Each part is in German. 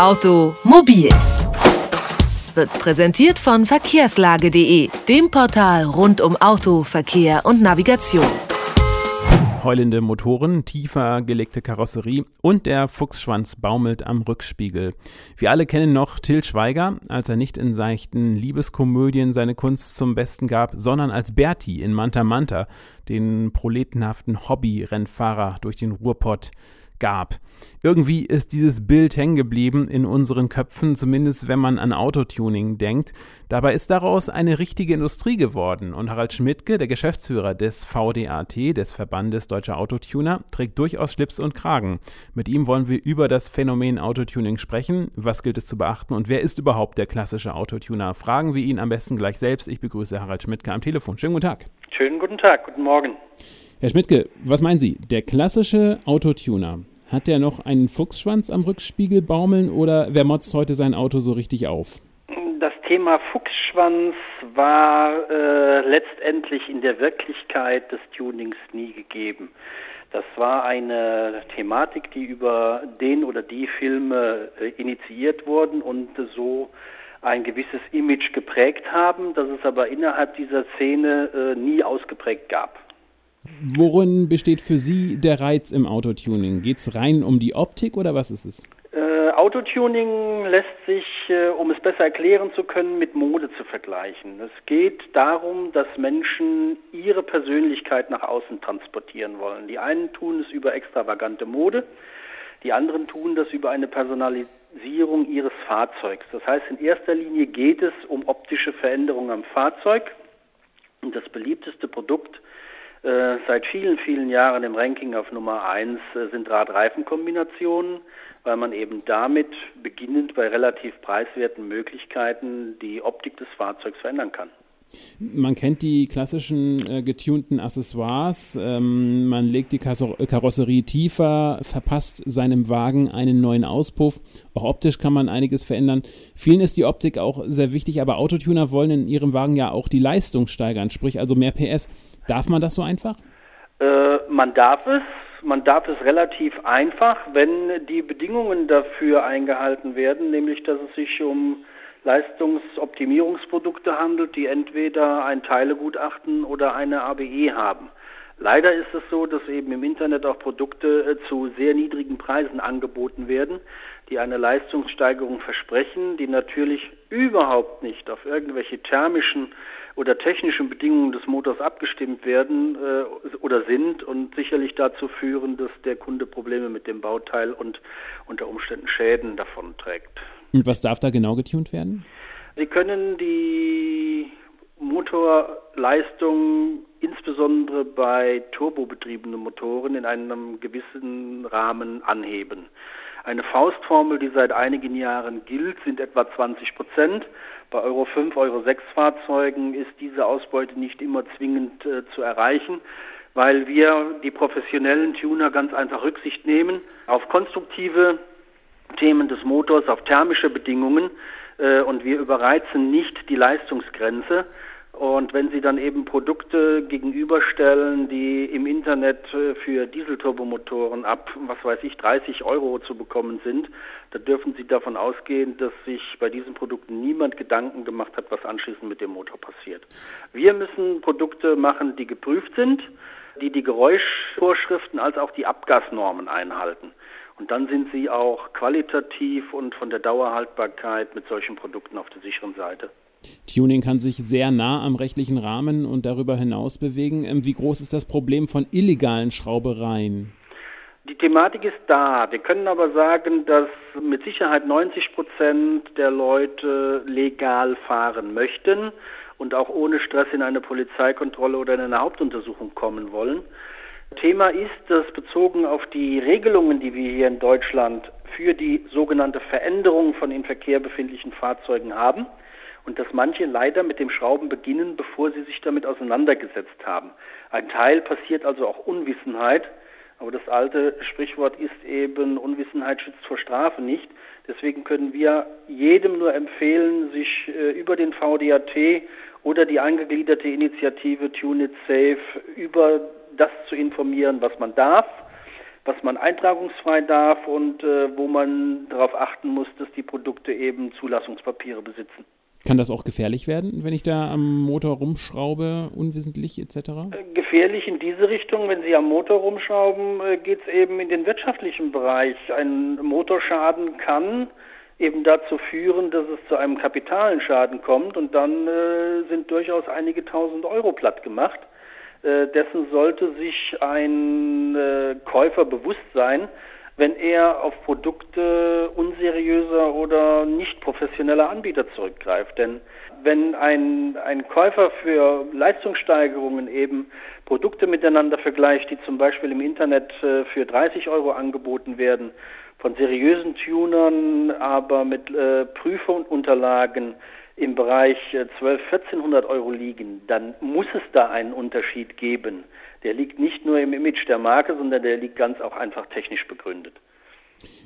Automobil wird präsentiert von verkehrslage.de, dem Portal rund um Auto, Verkehr und Navigation. Heulende Motoren, tiefer gelegte Karosserie und der Fuchsschwanz baumelt am Rückspiegel. Wir alle kennen noch Till Schweiger, als er nicht in seichten Liebeskomödien seine Kunst zum Besten gab, sondern als Berti in Manta Manta, den proletenhaften Hobby-Rennfahrer durch den Ruhrpott gab. Irgendwie ist dieses Bild hängen geblieben in unseren Köpfen, zumindest wenn man an Autotuning denkt. Dabei ist daraus eine richtige Industrie geworden und Harald Schmidtke, der Geschäftsführer des VDAT, des Verbandes Deutscher Autotuner, trägt durchaus Schlips und Kragen. Mit ihm wollen wir über das Phänomen Autotuning sprechen. Was gilt es zu beachten und wer ist überhaupt der klassische Autotuner? Fragen wir ihn am besten gleich selbst. Ich begrüße Harald Schmidtke am Telefon. Schönen guten Tag. Schönen guten Tag, guten Morgen. Herr Schmidtke, was meinen Sie? Der klassische Autotuner, hat der noch einen Fuchsschwanz am Rückspiegel baumeln oder wer motzt heute sein Auto so richtig auf? Das Thema Fuchsschwanz war äh, letztendlich in der Wirklichkeit des Tunings nie gegeben. Das war eine Thematik, die über den oder die Filme äh, initiiert wurden und äh, so ein gewisses Image geprägt haben, das es aber innerhalb dieser Szene äh, nie ausgeprägt gab. Worin besteht für Sie der Reiz im Autotuning? Geht es rein um die Optik oder was ist es? Äh, Autotuning lässt sich, äh, um es besser erklären zu können, mit Mode zu vergleichen. Es geht darum, dass Menschen ihre Persönlichkeit nach außen transportieren wollen. Die einen tun es über extravagante Mode, die anderen tun das über eine Personalisierung ihres Fahrzeugs. Das heißt, in erster Linie geht es um optische Veränderungen am Fahrzeug. Und das beliebteste Produkt äh, seit vielen, vielen Jahren im Ranking auf Nummer 1 äh, sind Rad-Reifen-Kombinationen, weil man eben damit beginnend bei relativ preiswerten Möglichkeiten die Optik des Fahrzeugs verändern kann. Man kennt die klassischen äh, getunten Accessoires. Ähm, man legt die Karosserie tiefer, verpasst seinem Wagen einen neuen Auspuff. Auch optisch kann man einiges verändern. Vielen ist die Optik auch sehr wichtig, aber Autotuner wollen in ihrem Wagen ja auch die Leistung steigern, sprich also mehr PS. Darf man das so einfach? Äh, man darf es. Man darf es relativ einfach, wenn die Bedingungen dafür eingehalten werden, nämlich dass es sich um Leistungsoptimierungsprodukte handelt, die entweder ein Teilegutachten oder eine ABE haben. Leider ist es so, dass eben im Internet auch Produkte äh, zu sehr niedrigen Preisen angeboten werden, die eine Leistungssteigerung versprechen, die natürlich überhaupt nicht auf irgendwelche thermischen oder technischen Bedingungen des Motors abgestimmt werden äh, oder sind und sicherlich dazu führen, dass der Kunde Probleme mit dem Bauteil und unter Umständen Schäden davon trägt. Und was darf da genau getunt werden? Sie können die Motorleistung insbesondere bei turbobetriebenen Motoren in einem gewissen Rahmen anheben. Eine Faustformel, die seit einigen Jahren gilt, sind etwa 20 Prozent. Bei Euro 5, Euro 6 Fahrzeugen ist diese Ausbeute nicht immer zwingend äh, zu erreichen, weil wir die professionellen Tuner ganz einfach Rücksicht nehmen auf konstruktive Themen des Motors, auf thermische Bedingungen äh, und wir überreizen nicht die Leistungsgrenze. Und wenn Sie dann eben Produkte gegenüberstellen, die im Internet äh, für Dieselturbomotoren ab, was weiß ich, 30 Euro zu bekommen sind, dann dürfen Sie davon ausgehen, dass sich bei diesen Produkten niemand Gedanken gemacht hat, was anschließend mit dem Motor passiert. Wir müssen Produkte machen, die geprüft sind, die die Geräuschvorschriften als auch die Abgasnormen einhalten. Und dann sind sie auch qualitativ und von der Dauerhaltbarkeit mit solchen Produkten auf der sicheren Seite. Tuning kann sich sehr nah am rechtlichen Rahmen und darüber hinaus bewegen. Ähm, wie groß ist das Problem von illegalen Schraubereien? Die Thematik ist da. Wir können aber sagen, dass mit Sicherheit 90 Prozent der Leute legal fahren möchten und auch ohne Stress in eine Polizeikontrolle oder in eine Hauptuntersuchung kommen wollen. Thema ist, dass bezogen auf die Regelungen, die wir hier in Deutschland für die sogenannte Veränderung von im Verkehr befindlichen Fahrzeugen haben und dass manche leider mit dem Schrauben beginnen, bevor sie sich damit auseinandergesetzt haben. Ein Teil passiert also auch Unwissenheit, aber das alte Sprichwort ist eben, Unwissenheit schützt vor Strafe nicht. Deswegen können wir jedem nur empfehlen, sich äh, über den VDAT oder die angegliederte Initiative Tune It Safe über das zu informieren, was man darf, was man eintragungsfrei darf und äh, wo man darauf achten muss, dass die Produkte eben Zulassungspapiere besitzen. Kann das auch gefährlich werden, wenn ich da am Motor rumschraube, unwissentlich etc.? Äh, gefährlich in diese Richtung, wenn Sie am Motor rumschrauben, äh, geht es eben in den wirtschaftlichen Bereich. Ein Motorschaden kann eben dazu führen, dass es zu einem kapitalen Schaden kommt und dann äh, sind durchaus einige tausend Euro platt gemacht. Äh, dessen sollte sich ein äh, Käufer bewusst sein, wenn er auf Produkte unseriöser oder nicht professioneller Anbieter zurückgreift. Denn wenn ein, ein Käufer für Leistungssteigerungen eben Produkte miteinander vergleicht, die zum Beispiel im Internet äh, für 30 Euro angeboten werden, von seriösen Tunern, aber mit äh, Prüfunterlagen im Bereich 12, äh, 1400 Euro liegen, dann muss es da einen Unterschied geben. Der liegt nicht nur im Image der Marke, sondern der liegt ganz auch einfach technisch begründet.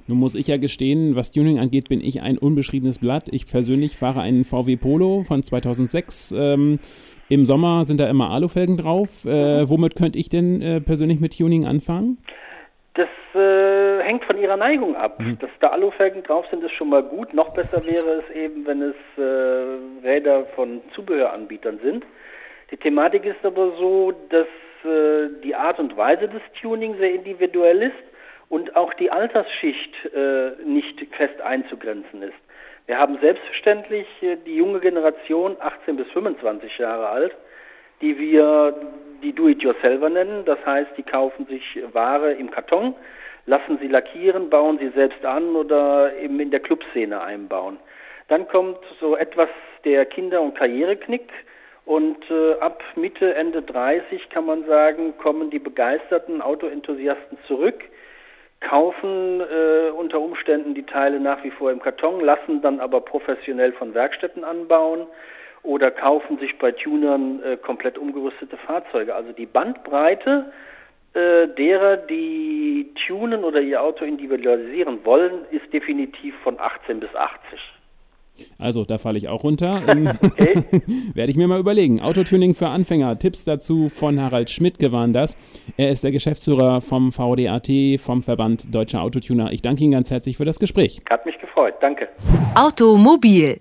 Nun muss ich ja gestehen, was Tuning angeht, bin ich ein unbeschriebenes Blatt. Ich persönlich fahre einen VW Polo von 2006. Ähm, Im Sommer sind da immer Alufelgen drauf. Äh, womit könnte ich denn äh, persönlich mit Tuning anfangen? Das äh, hängt von ihrer Neigung ab. Mhm. Dass da Alufelgen drauf sind, ist schon mal gut. Noch besser wäre es eben, wenn es äh, Räder von Zubehöranbietern sind. Die Thematik ist aber so, dass äh, die Art und Weise des Tuning sehr individuell ist und auch die Altersschicht äh, nicht fest einzugrenzen ist. Wir haben selbstverständlich äh, die junge Generation, 18 bis 25 Jahre alt, die wir die Do-it-yourselfer nennen. Das heißt, die kaufen sich Ware im Karton, lassen sie lackieren, bauen sie selbst an oder eben in der Clubszene einbauen. Dann kommt so etwas der Kinder- und Karriereknick und äh, ab Mitte, Ende 30 kann man sagen, kommen die begeisterten Autoenthusiasten zurück, kaufen äh, unter Umständen die Teile nach wie vor im Karton, lassen dann aber professionell von Werkstätten anbauen oder kaufen sich bei Tunern äh, komplett umgerüstete Fahrzeuge. Also die Bandbreite äh, derer, die tunen oder ihr Auto individualisieren wollen, ist definitiv von 18 bis 80. Also, da falle ich auch runter. Ähm, werde ich mir mal überlegen. Autotuning für Anfänger. Tipps dazu von Harald Schmidt gewann das. Er ist der Geschäftsführer vom VDAT, vom Verband Deutscher Autotuner. Ich danke Ihnen ganz herzlich für das Gespräch. Hat mich gefreut. Danke. Automobil.